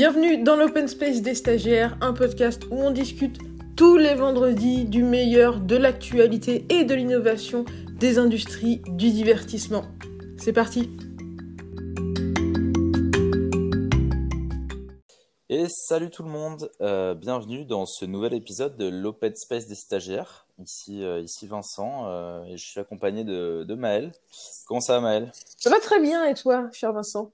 Bienvenue dans l'Open Space des stagiaires, un podcast où on discute tous les vendredis du meilleur de l'actualité et de l'innovation des industries du divertissement. C'est parti Et salut tout le monde, euh, bienvenue dans ce nouvel épisode de l'Open Space des stagiaires. Ici, euh, ici Vincent, euh, et je suis accompagné de, de Maël. Comment ça va Maël Ça va très bien et toi, cher Vincent?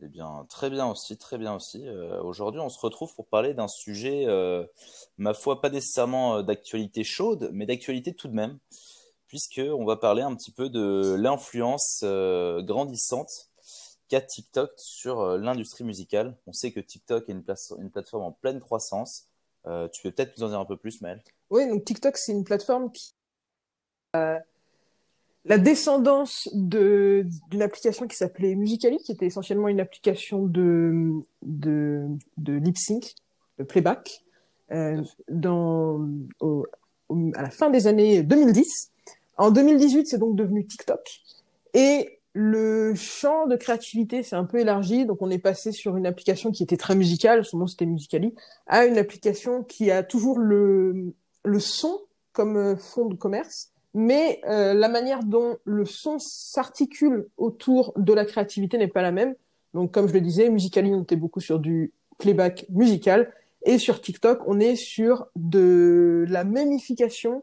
Eh bien, très bien aussi, très bien aussi. Euh, Aujourd'hui, on se retrouve pour parler d'un sujet, euh, ma foi, pas nécessairement euh, d'actualité chaude, mais d'actualité tout de même, puisque on va parler un petit peu de l'influence grandissante qu'a TikTok sur l'industrie musicale. On sait que TikTok est une, une plateforme en pleine croissance. Tu peux peut-être nous en dire un peu plus, Maël Oui, donc TikTok, c'est une plateforme qui la descendance de d'une application qui s'appelait Musical.ly, qui était essentiellement une application de de, de lip sync, de playback, euh, dans au- au- à la fin des années 2010. En 2018, c'est donc devenu TikTok. Et le champ de créativité s'est un peu élargi. Donc, on est passé sur une application qui était très musicale, son nom c'était Musical.ly, à une application qui a toujours le, le son comme euh, fond de commerce, mais euh, la manière dont le son s'articule autour de la créativité n'est pas la même. Donc, comme je le disais, Musical.ly, on était beaucoup sur du playback musical, et sur TikTok, on est sur de la mémification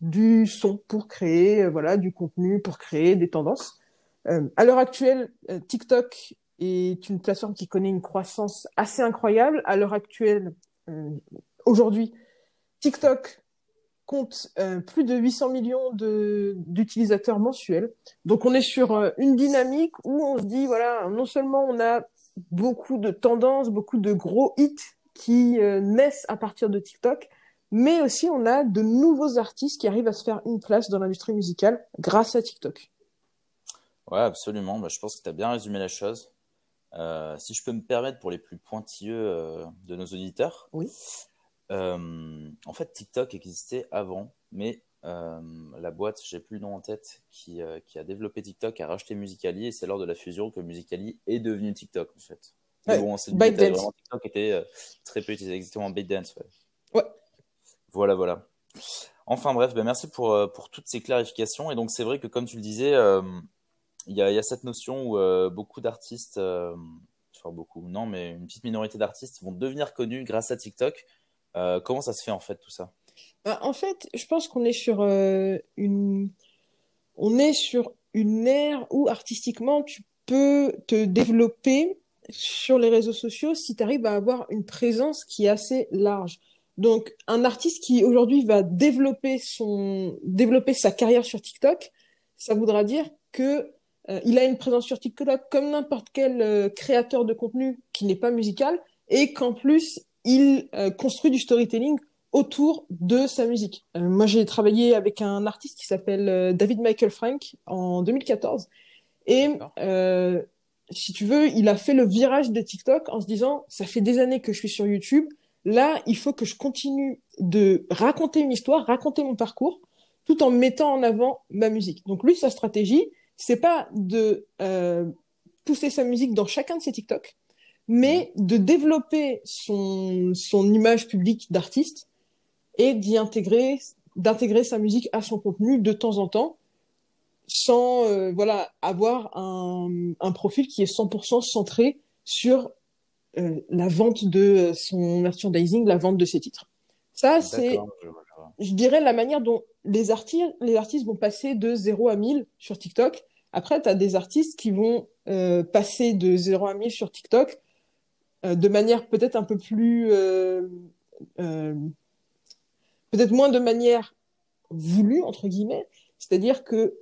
du son pour créer euh, voilà du contenu, pour créer des tendances. Euh, à l'heure actuelle, euh, TikTok est une plateforme qui connaît une croissance assez incroyable. À l'heure actuelle, euh, aujourd'hui, TikTok compte euh, plus de 800 millions d'utilisateurs mensuels. Donc on est sur euh, une dynamique où on se dit voilà, non seulement on a beaucoup de tendances, beaucoup de gros hits qui euh, naissent à partir de TikTok, mais aussi on a de nouveaux artistes qui arrivent à se faire une place dans l'industrie musicale grâce à TikTok. Ouais, absolument. Bah, je pense que tu as bien résumé la chose. Si je peux me permettre pour les plus pointilleux de nos auditeurs, Oui. Euh, en fait, TikTok existait avant, mais euh, la boîte, j'ai plus le nom en tête, qui, euh, qui a développé TikTok a racheté Musical.ly et c'est lors de la fusion que Musical.ly est devenu TikTok en fait. Ouais, bon, détail, vraiment, TikTok était très peu utilisé, exactement ByteDance, ouais. Ouais. Voilà, voilà. Enfin bref, ben merci pour, pour toutes ces clarifications. Et donc c'est vrai que comme tu le disais, il y y a cette notion où beaucoup d'artistes, enfin beaucoup, non, mais une petite minorité d'artistes vont devenir connus grâce à TikTok. Euh, comment ça se fait en fait tout ça? Bah, en fait, je pense qu'on est sur euh, une on est sur une ère où artistiquement tu peux te développer sur les réseaux sociaux si tu arrives à avoir une présence qui est assez large. Donc un artiste qui aujourd'hui va développer son développer sa carrière sur TikTok, ça voudra dire que euh, il a une présence sur TikTok comme n'importe quel créateur de contenu qui n'est pas musical et qu'en plus il euh, construit du storytelling autour de sa musique. Euh, moi, j'ai travaillé avec un artiste qui s'appelle euh, David Michael Frank en 2014. Et si tu veux, il a fait le virage de TikTok en se disant, ça fait des années que je suis sur YouTube. Là, il faut que je continue de raconter une histoire, raconter mon parcours, tout en mettant en avant ma musique. Donc lui, sa stratégie, c'est pas de pousser sa musique dans chacun de ses TikTok, mais de développer son, son image publique d'artiste et d'y intégrer, d'intégrer sa musique à son contenu de temps en temps, sans euh, voilà avoir un, un profil qui est 100% centré sur euh, la vente de son merchandising, la vente de ses titres. Ça, c'est, je dirais, la manière dont les, arti les artistes vont passer de 0 à 1000 sur TikTok. Après, tu as des artistes qui vont euh, passer de 0 à 1000 sur TikTok de manière peut-être un peu plus... euh, euh, peut-être moins de manière voulue, entre guillemets. C'est-à-dire que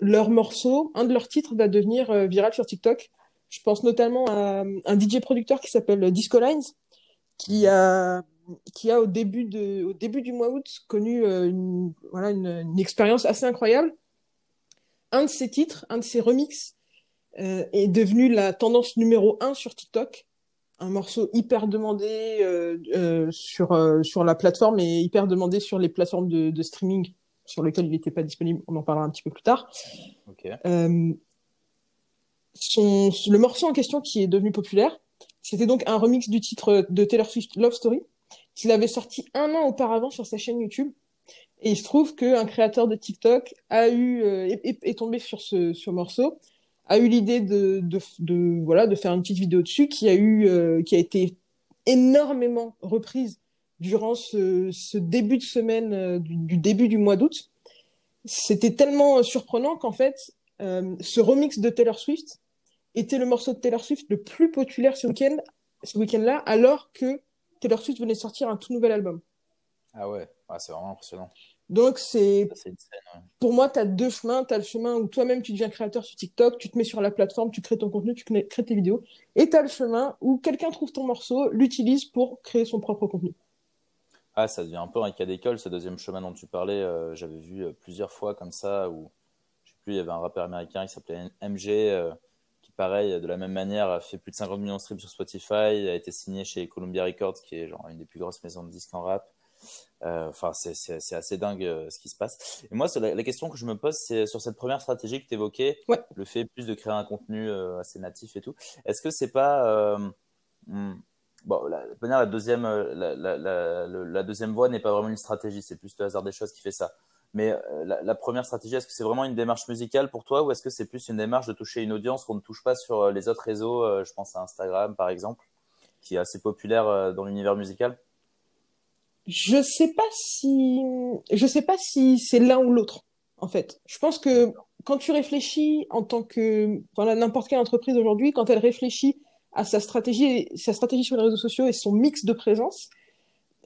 leur morceau, un de leurs titres va devenir euh, viral sur TikTok. Je pense notamment à un DJ producteur qui s'appelle Disco Lines, qui a, qui a au début de, au début du mois août connu euh, voilà, une, une expérience assez incroyable. Un de ses titres, un de ses remixes, euh, est devenu la tendance numéro un sur TikTok. Un morceau hyper demandé euh, euh, sur, euh, sur la plateforme et hyper demandé sur les plateformes de, de streaming sur lesquelles il n'était pas disponible. On en parlera un petit peu plus tard. Ok. Euh, son, le morceau en question qui est devenu populaire, C'était donc un remix du titre de Taylor Swift Love Story qu'il avait sorti un an auparavant sur sa chaîne YouTube. Et il se trouve qu'un créateur de TikTok a eu euh, est, est, tombé sur ce sur morceau, a eu l'idée de, voilà de faire une petite vidéo dessus qui a eu euh, qui a été énormément reprise durant ce, début de semaine euh, du, début du mois d'août. C'était tellement surprenant qu'en fait euh, ce remix de Taylor Swift était le morceau de Taylor Swift le plus populaire ce week-end ce week-end-là alors que Taylor Swift venait sortir un tout nouvel album. Ah ouais, ah, c'est vraiment impressionnant. Donc, c'est. Pour moi, tu as deux chemins. Tu as le chemin où toi-même, tu deviens créateur sur TikTok, tu te mets sur la plateforme, tu crées ton contenu, tu crées tes vidéos. Et tu as le chemin où quelqu'un trouve ton morceau, l'utilise pour créer son propre contenu. Ah, ça devient un peu un cas d'école, ce deuxième chemin dont tu parlais. Euh, j'avais vu euh, plusieurs fois comme ça, où, je sais plus, il y avait un rappeur américain qui s'appelait MG, euh, qui, pareil, de la même manière, a fait plus de 50 millions de streams sur Spotify, a été signé chez Columbia Records, qui est genre une des plus grosses maisons de disques en rap. Euh, enfin, c'est assez dingue euh, ce qui se passe. Et moi, la, la, question que je me pose, c'est sur cette première stratégie que tu évoquais, ouais. le fait plus de créer un contenu euh, assez natif et tout. Est-ce que c'est pas hmm, bon la, la deuxième la, la, la deuxième voie n'est pas vraiment une stratégie, c'est plus le hasard des choses qui fait ça. Mais la, première stratégie, est-ce que c'est vraiment une démarche musicale pour toi ou est-ce que c'est plus une démarche de toucher une audience qu'on ne touche pas sur les autres réseaux Je pense à Instagram par exemple, qui est assez populaire dans l'univers musical? Je sais pas si, je sais pas si c'est l'un ou l'autre, en fait. Je pense que quand tu réfléchis en tant que, n'importe quelle entreprise aujourd'hui, quand elle réfléchit à sa stratégie, sa stratégie sur les réseaux sociaux et son mix de présence,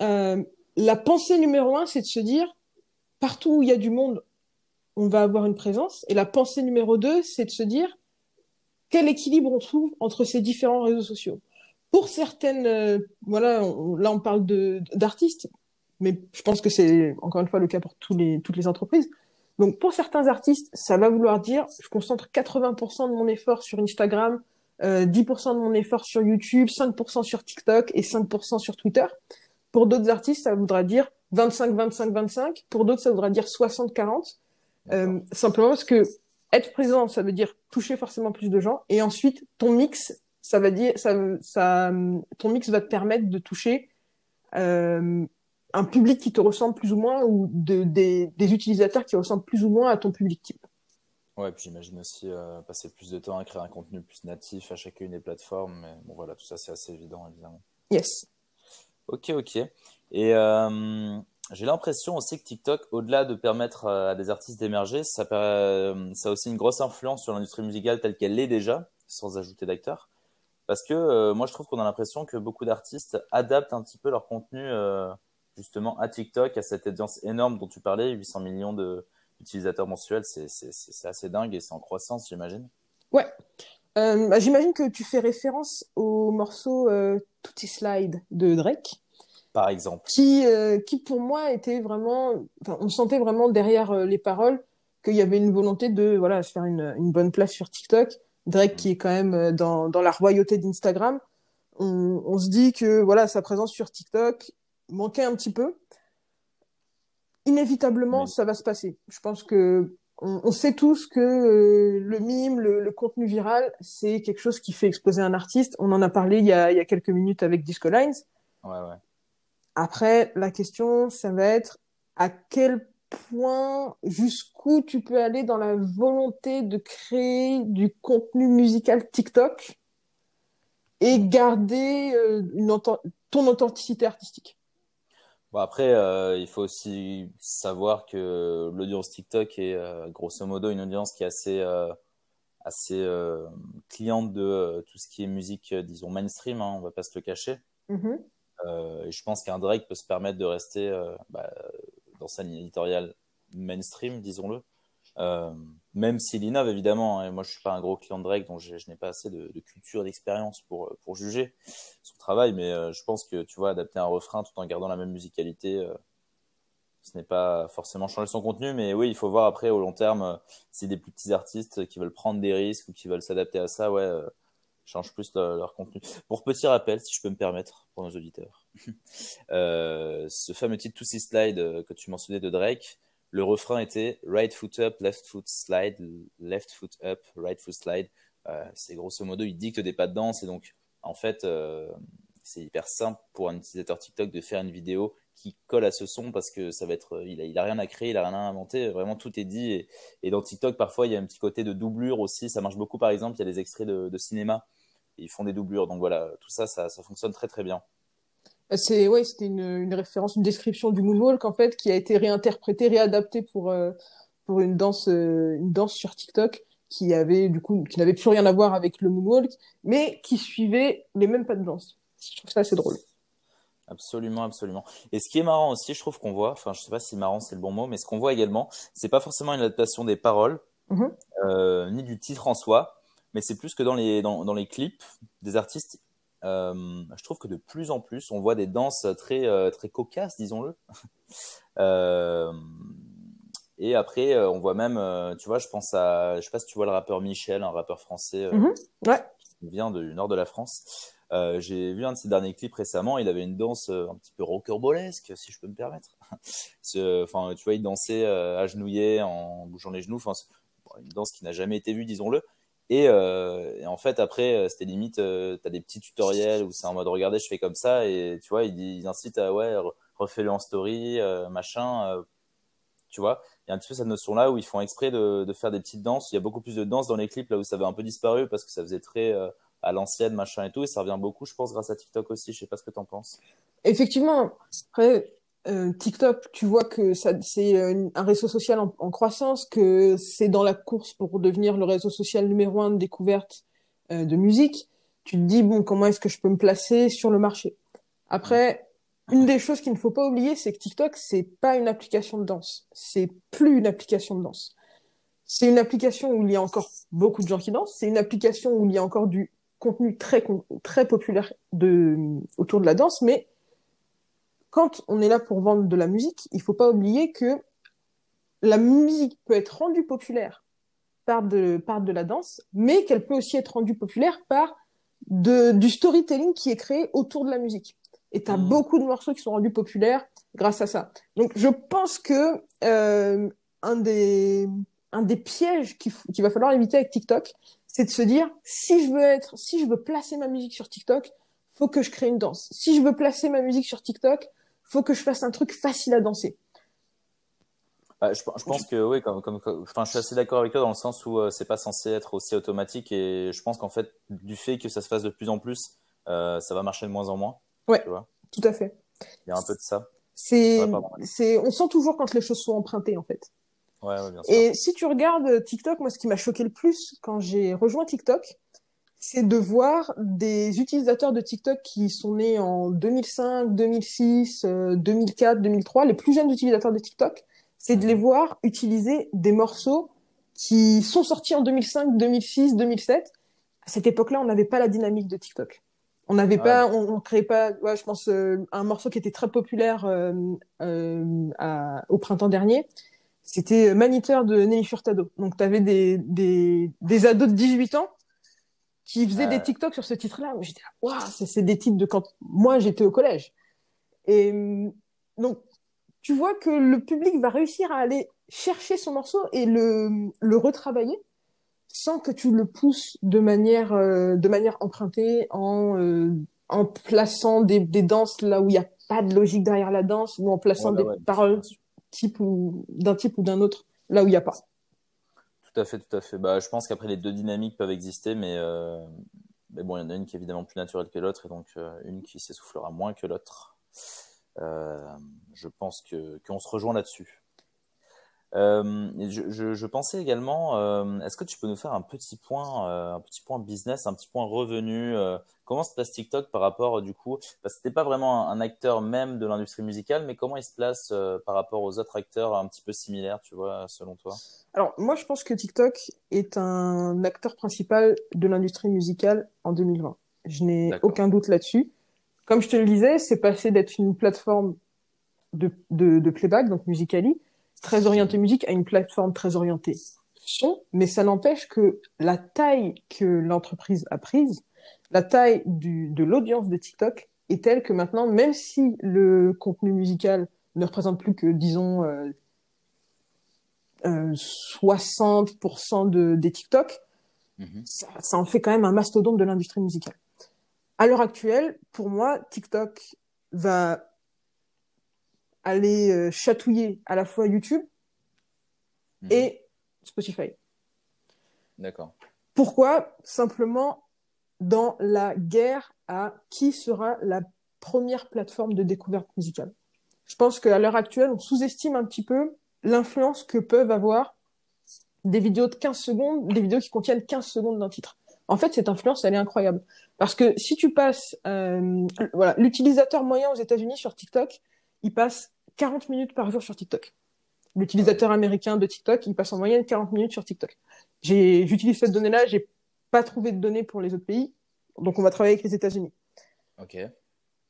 euh, la pensée numéro un, c'est de se dire, partout où il y a du monde, on va avoir une présence. Et la pensée numéro deux, c'est de se dire, quel équilibre on trouve entre ces différents réseaux sociaux? Pour certaines, euh, voilà, là on parle d'artistes, mais je pense que c'est encore une fois le cas pour tous les, toutes les entreprises. Donc pour certains artistes, ça va vouloir dire je concentre 80% de mon effort sur Instagram, euh, 10% de mon effort sur YouTube, 5% sur TikTok et 5% sur Twitter. Pour d'autres artistes, ça voudra dire 25, 25, 25. Pour d'autres, ça voudra dire 60, 40. Euh, simplement parce que être présent, ça veut dire toucher forcément plus de gens. Et ensuite, ton mix, ça va dire, ça, ça, ton mix va te permettre de toucher euh, un public qui te ressemble plus ou moins ou de, des, des, utilisateurs qui ressemblent plus ou moins à ton public type. Ouais, puis j'imagine aussi euh, passer plus de temps à créer un contenu plus natif à chacune des plateformes. Mais bon, voilà, tout ça, c'est assez évident, évidemment. Yes. Ok, ok. Et euh, j'ai l'impression aussi que TikTok, au-delà de permettre à des artistes d'émerger, ça, ça a aussi une grosse influence sur l'industrie musicale telle qu'elle l'est déjà, sans ajouter d'acteurs. Parce que euh, moi, je trouve qu'on a l'impression que beaucoup d'artistes adaptent un petit peu leur contenu euh, justement à TikTok, à cette audience énorme dont tu parlais, 800 millions d'utilisateurs mensuels, c'est assez dingue et c'est en croissance, j'imagine. Ouais. Euh, bah, j'imagine que tu fais référence au morceau euh, Tutti Slide de Drake. Par exemple. Qui, euh, qui pour moi était vraiment, enfin, on sentait vraiment derrière euh, les paroles qu'il y avait une volonté de voilà se faire une, une bonne place sur TikTok Drake qui est quand même euh, dans, dans la royauté d'Instagram, on, on, se dit que voilà sa présence sur TikTok manquait un petit peu. Inévitablement, ça va se passer. Je pense que on, on sait tous que euh, le mime, le, le, contenu viral, c'est quelque chose qui fait exploser un artiste. On en a parlé il y a, il y a quelques minutes avec Disco Lines. Ouais, ouais. Après, la question, ça va être à quel point jusqu'où tu peux aller dans la volonté de créer du contenu musical TikTok et garder euh, une ton authenticité artistique. Bon après, euh, il faut aussi savoir que l'audience TikTok est euh, grosso modo une audience qui est assez assez cliente de tout ce qui est musique, disons mainstream. Hein, on va pas se le cacher. Mm -hmm. et je pense qu'un Drake peut se permettre de rester bah, dans sa ligne éditoriale mainstream, disons-le. Euh, même s'il innove évidemment, hein, et moi je suis pas un gros client de Drake, donc je, n'ai pas assez de, culture, d'expérience pour pour juger son travail, mais euh, je pense que tu vois adapter un refrain tout en gardant la même musicalité, euh, ce n'est pas forcément changer son contenu, mais oui il faut voir après au long terme si des plus petits artistes qui veulent prendre des risques ou qui veulent s'adapter à ça, ouais, changent plus leur, contenu. Pour petit rappel, si je peux me permettre pour nos auditeurs, euh, ce fameux titre To See Slide que tu mentionnais de Drake le refrain était right foot up, left foot slide, left foot up, right foot slide. Euh, c'est grosso modo, il dicte des pas de danse et donc en fait, c'est hyper simple pour un utilisateur TikTok de faire une vidéo qui colle à ce son parce que ça va être, il a, rien à créer, il a rien à inventer, vraiment tout est dit. Et, dans TikTok, parfois, il y a un petit côté de doublure aussi. Ça marche beaucoup, par exemple, il y a des extraits de cinéma, ils font des doublures. Donc voilà, tout ça, ça, ça fonctionne très très bien. C'est ouais, c'était une, une, référence, une description du moonwalk en fait, qui a été réinterprétée, réadaptée pour euh, pour une danse, euh, une danse sur TikTok qui avait du coup, qui n'avait plus rien à voir avec le moonwalk, mais qui suivait les mêmes pas de danse. Je trouve ça assez drôle. Absolument, absolument. Et ce qui est marrant aussi, je trouve qu'on voit, enfin, je sais pas si marrant c'est le bon mot, mais ce qu'on voit également, c'est pas forcément une adaptation des paroles, mm-hmm. euh, ni du titre en soi, mais c'est plus que dans les, dans, dans les clips des artistes, euh, je trouve que de plus en plus, on voit des danses très, euh, très cocasses, disons-le. euh, et après, on voit même, tu vois, je pense à, je sais pas si tu vois le rappeur Michel, un rappeur français ouais. qui vient du nord de la France. Euh, j'ai vu un de ses derniers clips récemment, il avait une danse un petit peu rockerbolesque, si je peux me permettre. enfin, tu vois, il dansait agenouillé en bougeant les genoux. Enfin, une danse qui n'a jamais été vue, disons-le. Et, euh, et, en fait, après, c'était limite, euh, tu as des petits tutoriels où c'est en mode regardez, je fais comme ça. Et tu vois, il, il incite à ouais, refais-le en story, machin. tu vois, il y a un petit peu cette notion-là où ils font exprès de, de, faire des petites danses. Il y a beaucoup plus de danse dans les clips là où ça avait un peu disparu parce que ça faisait très à l'ancienne, machin et tout. Et ça revient beaucoup, je pense, grâce à TikTok aussi. Je sais pas ce que tu en penses. Effectivement. Après, euh, TikTok, tu vois que ça, c'est un réseau social en, en croissance, que c'est dans la course pour devenir le réseau social numéro un de découverte euh, de musique. Tu te dis, bon, comment est-ce que je peux me placer sur le marché? Après, une des choses qu'il ne faut pas oublier, c'est que TikTok, c'est pas une application de danse. C'est plus une application de danse. C'est une application où il y a encore beaucoup de gens qui dansent. C'est une application où il y a encore du contenu très, très populaire de, autour de la danse, mais quand on est là pour vendre de la musique, il faut pas oublier que la musique peut être rendue populaire par de, par de la danse, mais qu'elle peut aussi être rendue populaire par de, du storytelling qui est créé autour de la musique. Et tu as mmh. beaucoup de morceaux qui sont rendus populaires grâce à ça. Donc je pense que euh, un, des, un des pièges qu'il va falloir éviter avec TikTok, c'est de se dire si je veux être, si je veux placer ma musique sur TikTok, faut que je crée une danse. Si je veux placer ma musique sur TikTok, faut que je fasse un truc facile à danser. Bah, je, je, pense que oui, comme, comme, enfin, je suis assez d'accord avec toi dans le sens où euh, c'est pas censé être aussi automatique et je pense qu'en fait, du fait que ça se fasse de plus en plus, euh, ça va marcher de moins en moins. Ouais, tout à fait. Il y a un peu de ça. C'est, ouais, c'est, on sent toujours quand les choses sont empruntées en fait. Ouais, ouais, bien sûr. Et si tu regardes TikTok, moi, ce qui m'a choqué le plus quand j'ai rejoint TikTok, c'est de voir des utilisateurs de TikTok qui sont nés en 2005, 2006, 2004, 2003, les plus jeunes utilisateurs de TikTok, c'est de les voir utiliser des morceaux qui sont sortis en 2005, 2006, 2007. À cette époque-là, on n'avait pas la dynamique de TikTok. On n'avait ouais. pas, on, on créait pas, ouais, je pense, euh, un morceau qui était très populaire euh, euh, à, au printemps dernier c'était Maniteur de Nelly Furtado. Donc, tu avais des, des, des ados de 18 ans qui faisaient euh... des TikTok sur ce titre-là. J'étais là, waouh, c'est des titres de quand moi j'étais au collège. Et donc, tu vois que le public va réussir à aller chercher son morceau et le, le retravailler sans que tu le pousses de manière, euh, de manière empruntée en, euh, en plaçant des, des danses là où il n'y a pas de logique derrière la danse ou en plaçant des ouais. paroles type ou d'un type ou d'un autre là où il n'y a pas. Tout à fait, tout à fait. Bah, je pense qu'après les deux dynamiques peuvent exister, mais, euh, mais bon, il y en a une qui est évidemment plus naturelle que l'autre et donc euh, une qui s'essoufflera moins que l'autre. Euh, je pense qu'on se rejoint là-dessus. Euh, je, je, je, pensais également, euh, est-ce que tu peux nous faire un petit point, euh, un petit point business, un petit point revenu euh, Comment se place TikTok par rapport du coup Parce que c'était pas vraiment un, acteur même de l'industrie musicale, mais comment il se place euh, par rapport aux autres acteurs un petit peu similaires, tu vois, selon toi? Alors moi, je pense que TikTok est un acteur principal de l'industrie musicale en 2020. Je n'ai aucun doute là-dessus. Comme je te le disais, c'est passé d'être une plateforme de, de, de playback, donc Musically, très orientée musique à une plateforme très orientée son, mais ça n'empêche que la taille que l'entreprise a prise, la taille du, de l'audience de TikTok est telle que maintenant, même si le contenu musical ne représente plus que, disons, euh, euh, 60% de, des TikTok, -hmm. ça, ça, en fait quand même un mastodonte de l'industrie musicale. À l'heure actuelle, pour moi, TikTok va aller euh, chatouiller à la fois YouTube Mhm. et Spotify. D'accord. Pourquoi? Simplement dans la guerre à qui sera la première plateforme de découverte musicale. Je pense qu'à l'heure actuelle, on sous-estime un petit peu l'influence que peuvent avoir des vidéos de 15 secondes, des vidéos qui contiennent 15 secondes d'un titre. En fait, cette influence, elle est incroyable. Parce que si tu passes, euh, voilà, l'utilisateur moyen aux États-Unis sur TikTok, il passe 40 minutes par jour sur TikTok. L'utilisateur américain de TikTok, il passe en moyenne 40 minutes sur TikTok. J'ai, j'utilise cette donnée-là, j'ai pas trouvé de données pour les autres pays, donc on va travailler avec les États-Unis. Ok.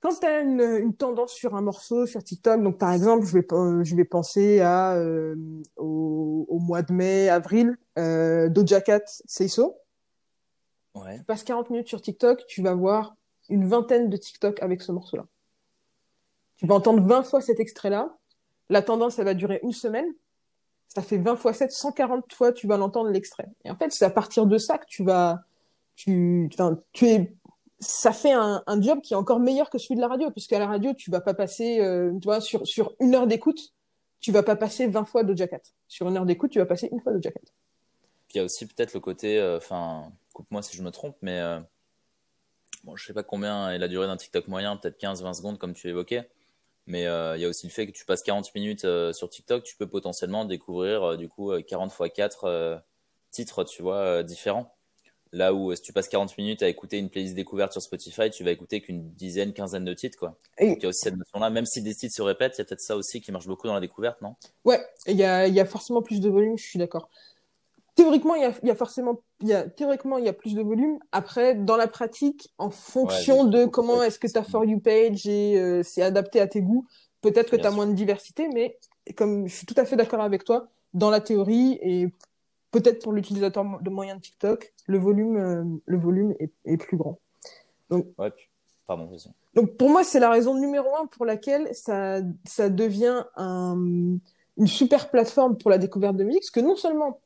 Quand tu as une, une tendance sur un morceau sur TikTok, donc par exemple, je vais, je vais penser à euh, au, au mois de mai, avril, euh, Doja Cat, Say So. Ouais. Tu passes 40 minutes sur TikTok, tu vas voir une vingtaine de TikTok avec ce morceau-là. Tu vas entendre 20 fois cet extrait-là. La tendance, elle va durer une semaine. Ça fait 20 fois 7, 140 fois tu vas l'entendre l'extrait. Et en fait, c'est à partir de ça que tu vas, tu, tu es, ça fait un, un job qui est encore meilleur que celui de la radio, puisqu'à la radio, tu vas pas passer, euh, tu vois, sur, sur une heure d'écoute, tu vas pas passer 20 fois Doja Cat. Sur une heure d'écoute, tu vas passer une fois Doja Cat. Puis il y a aussi peut-être le côté, euh, enfin, coupe-moi si je me trompe, mais euh, bon, je sais pas combien est la durée d'un TikTok moyen, peut-être 15-20 secondes comme tu évoquais. Mais euh, il y a aussi le fait que tu passes 40 minutes euh, sur TikTok, tu peux potentiellement découvrir euh, du coup euh, 40 x 4 euh, titres, tu vois, différents. Là où si tu passes 40 minutes à écouter une playlist découverte sur Spotify, tu vas écouter qu'une dizaine, quinzaine de titres, quoi. Et- Donc il y a aussi cette notion-là, même si des titres se répètent, il y a peut-être ça aussi qui marche beaucoup dans la découverte, non? Ouais, il y a, il y a forcément plus de volume, je suis d'accord. Théoriquement, il y a, y a forcément, il y a, théoriquement, il y a plus de volume. Après, dans la pratique, en fonction Ouais, de comment est-ce que ta. For You page et euh, c'est adapté à tes goûts, peut-être que tu as sûr. moins de diversité, mais comme je suis tout à fait d'accord avec toi, dans la théorie et peut-être pour l'utilisateur de moyens de TikTok, le volume, euh, le volume est, est plus grand. Ouais, puis- pardon. Donc pour moi, c'est la raison numéro un pour laquelle ça, ça devient un, une super plateforme pour la découverte de musique, parce que non seulement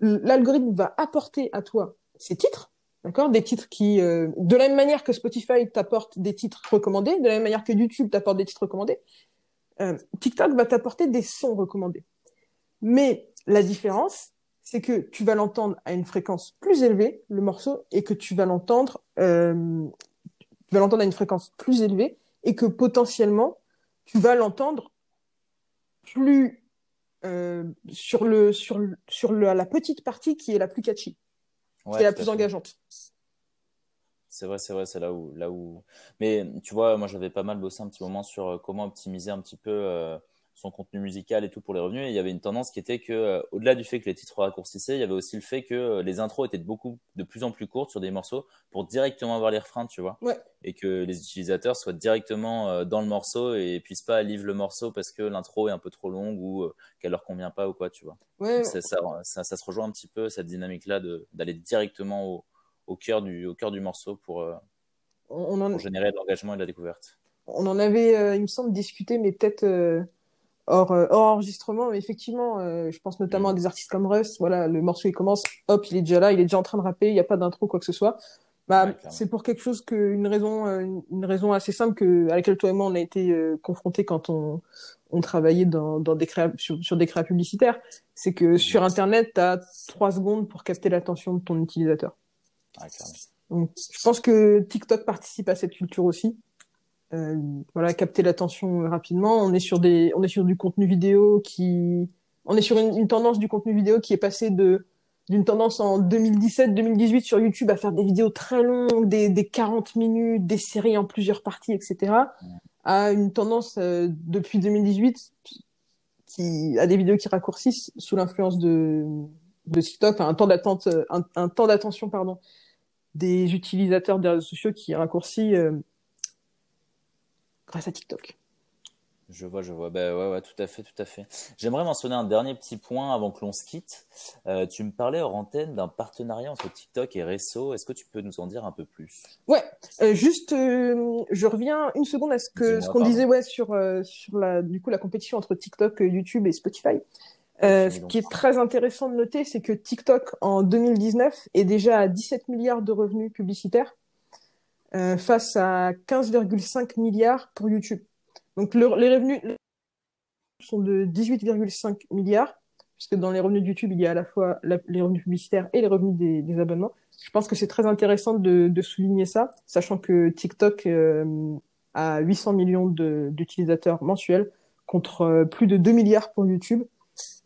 l'algorithme va apporter à toi ces titres, d'accord, des titres qui, euh, de la même manière que Spotify t'apporte des titres recommandés, de la même manière que YouTube t'apporte des titres recommandés, euh, TikTok va t'apporter des sons recommandés. Mais la différence, c'est que tu vas l'entendre à une fréquence plus élevée, le morceau, et que tu vas l'entendre, euh, tu vas l'entendre à une fréquence plus élevée, et que potentiellement, tu vas l'entendre plus euh, sur le sur le- sur le- la petite partie qui est la plus catchy, Ouais, qui est la plus engageante. C'est vrai, c'est vrai, c'est là où, là où. Mais tu vois, moi j'avais pas mal bossé un petit moment sur euh, comment optimiser un petit peu euh, son contenu musical et tout pour les revenus. Et il y avait une tendance qui était que, euh, au-delà du fait que les titres raccourcissaient, il y avait aussi le fait que euh, les intros étaient de beaucoup, de plus en plus courtes sur des morceaux pour directement avoir les refrains, tu vois. Ouais. Et que les utilisateurs soient directement euh, dans le morceau et puissent pas livre le morceau parce que l'intro est un peu trop longue ou qu'elle leur convient pas ou quoi, tu vois. Ouais, ça, ça, ça, ça se rejoint un petit peu cette dynamique-là d'aller directement au, au cœur du, au cœur du morceau pour, on, on en, pour générer de l'engagement et de la découverte. on en avait, euh, il me semble, discuté, mais peut-être euh, hors, euh, hors enregistrement. Effectivement, euh, je pense notamment Mm. à des artistes comme Russ. Voilà, le morceau il commence, hop, il est déjà là, il est déjà en train de rapper, il n'y a pas d'intro, quoi que ce soit. Bah, Ouais, c'est pour quelque chose que une raison, euh, une, raison assez simple que à laquelle toi et moi on a été euh, confrontés quand on on travaillait dans, dans des créas, sur, sur des créas publicitaires. C'est que sur Internet, tu as trois secondes pour capter l'attention de ton utilisateur. Ouais. Donc, je pense que TikTok participe à cette culture aussi. Euh, voilà, capter l'attention rapidement. On est sur des, on est sur du contenu vidéo qui, on est sur une, tendance du contenu vidéo qui est passée de d'une tendance en 2017-2018 sur YouTube à faire des vidéos très longues, des, des 40 minutes, des séries en plusieurs parties, etc. à une tendance euh, depuis 2018 qui a des vidéos qui raccourcissent sous l'influence de de TikTok, un temps d'attente, euh, un, un temps d'attention pardon des utilisateurs des réseaux sociaux qui raccourcit euh, grâce à TikTok. Je vois, je vois. Ben ouais, ouais, tout à fait, tout à fait. J'aimerais mentionner un dernier petit point avant que l'on se quitte. Euh, tu me parlais hors antenne d'un partenariat entre TikTok et Resso. Est-ce que tu peux nous en dire un peu plus? Ouais, euh, juste, euh, je reviens une seconde à ce que ce qu'on disait ouais sur sur la du coup la compétition entre TikTok, YouTube et Spotify. Euh, ce qui est très intéressant de noter, c'est que TikTok en 2019 est déjà à 17 milliards de revenus publicitaires. Euh, face à 15,5 milliards pour YouTube. Donc les revenus sont de 18,5 milliards, puisque dans les revenus de YouTube, il y a à la fois les revenus publicitaires et les revenus des, abonnements. Je pense que c'est très intéressant de, souligner ça, sachant que TikTok euh, a 800 millions d'utilisateurs mensuels contre euh, plus de 2 milliards pour YouTube,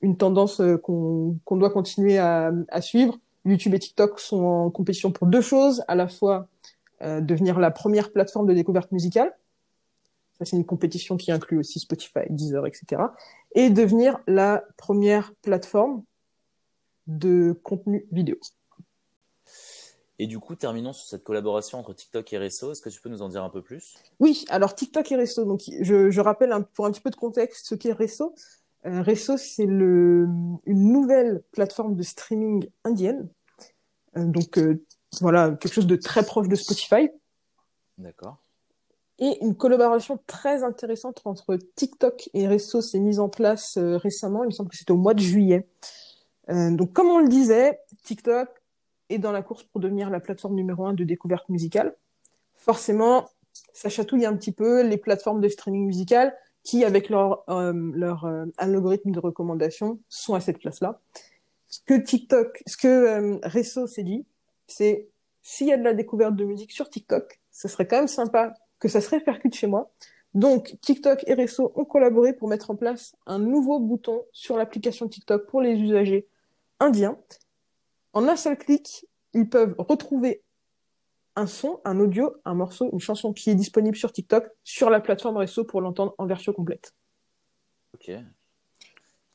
une tendance qu'on doit continuer à, à suivre. YouTube et TikTok sont en compétition pour deux choses, à la fois euh, devenir la première plateforme de découverte musicale. Ça, c'est une compétition qui inclut aussi Spotify, Deezer, etc. Et devenir la première plateforme de contenu vidéo. Et du coup, terminons sur cette collaboration entre TikTok et Resso. Est-ce que tu peux nous en dire un peu plus? Oui, alors TikTok et Resso. Donc, je, rappelle pour un petit peu de contexte ce qu'est Resso. Euh, Resso, c'est une nouvelle plateforme de streaming indienne. Euh, donc, euh, voilà, quelque chose de très proche de Spotify. D'accord. Et une collaboration très intéressante entre TikTok et Resso s'est mise en place euh, récemment. Il me semble que c'était au mois de juillet. Euh, donc, comme on le disait, TikTok est dans la course pour devenir la plateforme numéro un de découverte musicale. Forcément, ça chatouille un petit peu les plateformes de streaming musical qui, avec leur, euh, leur algorithme de recommandation, sont à cette place-là. Ce que TikTok, ce que Resso s'est dit, c'est s'il y a de la découverte de musique sur TikTok, ce serait quand même sympa que ça se répercute chez moi. Donc, TikTok et Resso ont collaboré pour mettre en place un nouveau bouton sur l'application TikTok pour les usagers indiens. En un seul clic, ils peuvent retrouver un son, un audio, un morceau, une chanson qui est disponible sur TikTok sur la plateforme Resso pour l'entendre en version complète. Ok.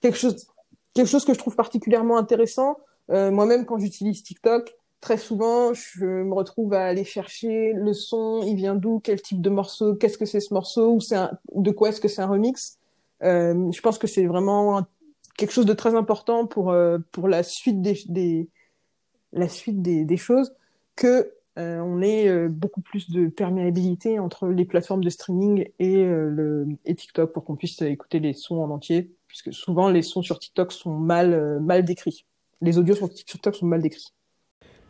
Quelque chose, quelque chose que je trouve particulièrement intéressant. Euh, moi-même, quand j'utilise TikTok, très souvent, je me retrouve à aller chercher le son, il vient d'où, quel type de morceau, qu'est-ce que c'est ce morceau, ou c'est de quoi est-ce que c'est un remix. Euh, je pense que c'est vraiment quelque chose de très important pour euh, pour la suite des, des la suite des, des choses que euh, on ait euh, beaucoup plus de perméabilité entre les plateformes de streaming et euh, le et TikTok pour qu'on puisse écouter les sons en entier puisque souvent les sons sur TikTok sont mal mal décrits. Les audios sur TikTok sont mal décrits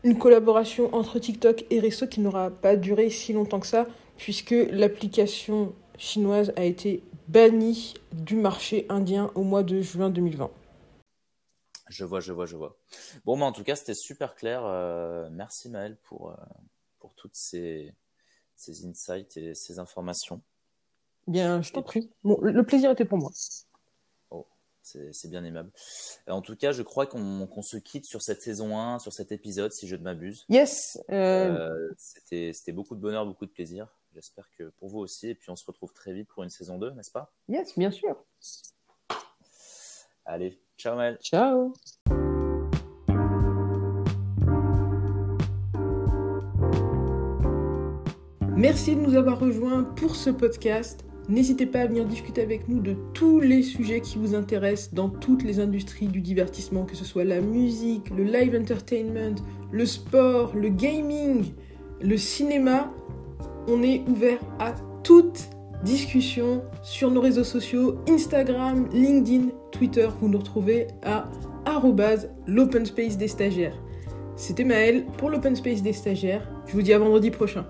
une collaboration entre TikTok et Resso qui n'aura pas duré si longtemps que ça, puisque l'application chinoise a été bannie du marché indien au mois de juin 2020. Je vois, je vois, je vois. Bon, mais en tout cas, c'était super clair. Euh, merci Maël pour, euh, pour toutes ces, ces insights et ces informations. Bien, je t'en prie. Bon, le plaisir était pour moi c'est bien aimable. Euh, en tout cas, je crois qu'on se quitte sur cette saison 1, sur cet épisode, si je ne m'abuse. Yes. Euh... euh c'était beaucoup de bonheur, beaucoup de plaisir. J'espère que pour vous aussi. Et puis on se retrouve très vite pour une saison 2, n'est-ce pas? Yes, bien sûr. Allez, ciao Mel. Ciao. Merci de nous avoir rejoints pour ce podcast. N'hésitez pas à venir discuter avec nous de tous les sujets qui vous intéressent dans toutes les industries du divertissement, que ce soit la musique, le live entertainment, le sport, le gaming, le cinéma. On est ouvert à toute discussion sur nos réseaux sociaux, Instagram, LinkedIn, Twitter. Vous nous retrouvez à l'open space des stagiaires. C'était Maël pour l'open space des stagiaires. Je vous dis à vendredi prochain.